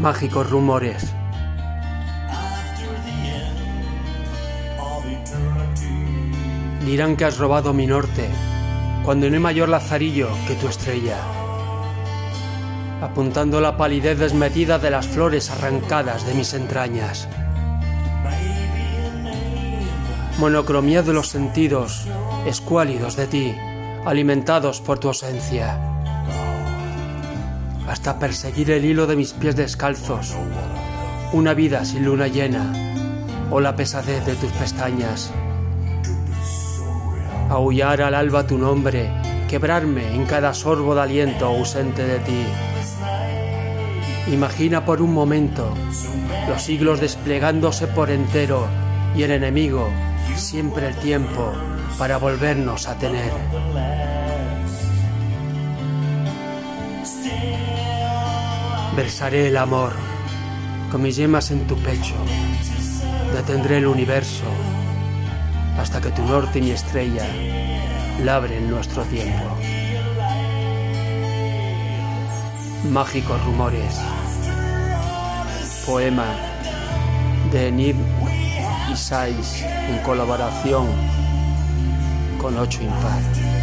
Mágicos rumores. Dirán que has robado mi norte, cuando no hay mayor lazarillo que tu estrella. Apuntando la palidez desmedida de las flores arrancadas de mis entrañas. Monocromía de los sentidos, escuálidos de ti, alimentados por tu ausencia, hasta perseguir el hilo de mis pies descalzos, una vida sin luna llena, o la pesadez de tus pestañas aullar al alba tu nombre, quebrarme en cada sorbo de aliento ausente de ti. Imagina por un momento los siglos desplegándose por entero y el enemigo siempre el tiempo para volvernos a tener. Versaré el amor con mis yemas en tu pecho. Detendré el universo hasta que tu norte y mi estrella labren nuestro tiempo. Mágicos rumores. Poema de Nib 16 en colaboración con 8 impar.